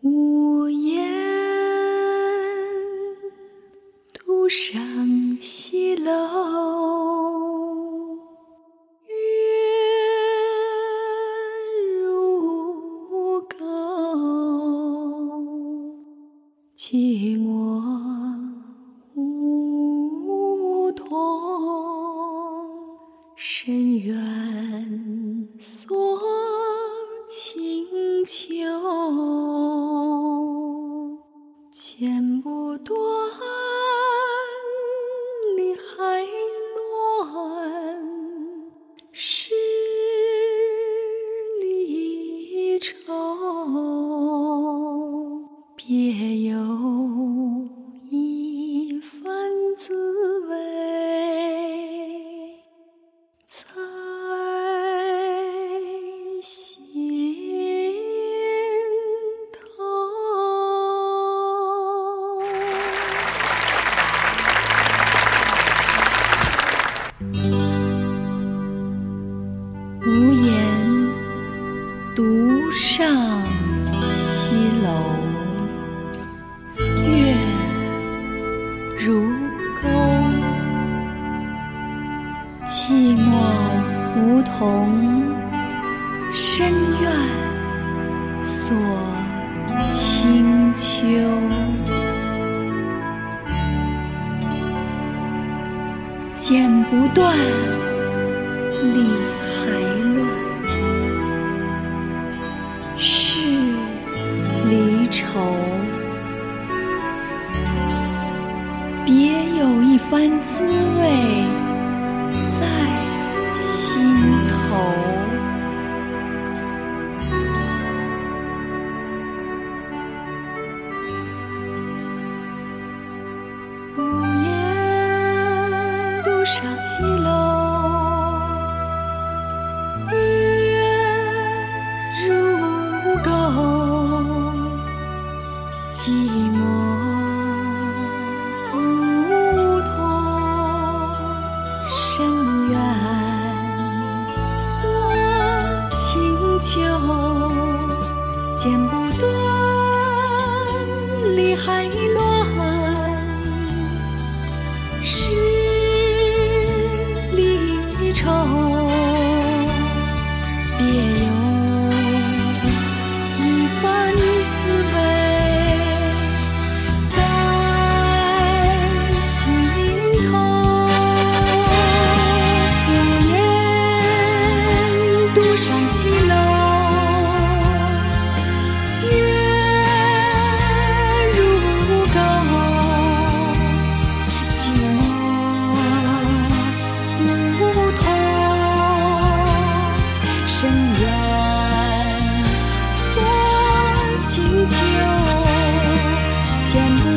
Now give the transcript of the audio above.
无言独上西楼，月如钩，寂寞梧桐，深渊锁无言独上西楼，月如钩。寂寞梧桐，深院锁清秋。剪不断，理番滋味在心头。午夜独上西楼，秋，剪不断，理还乱。是离愁，别见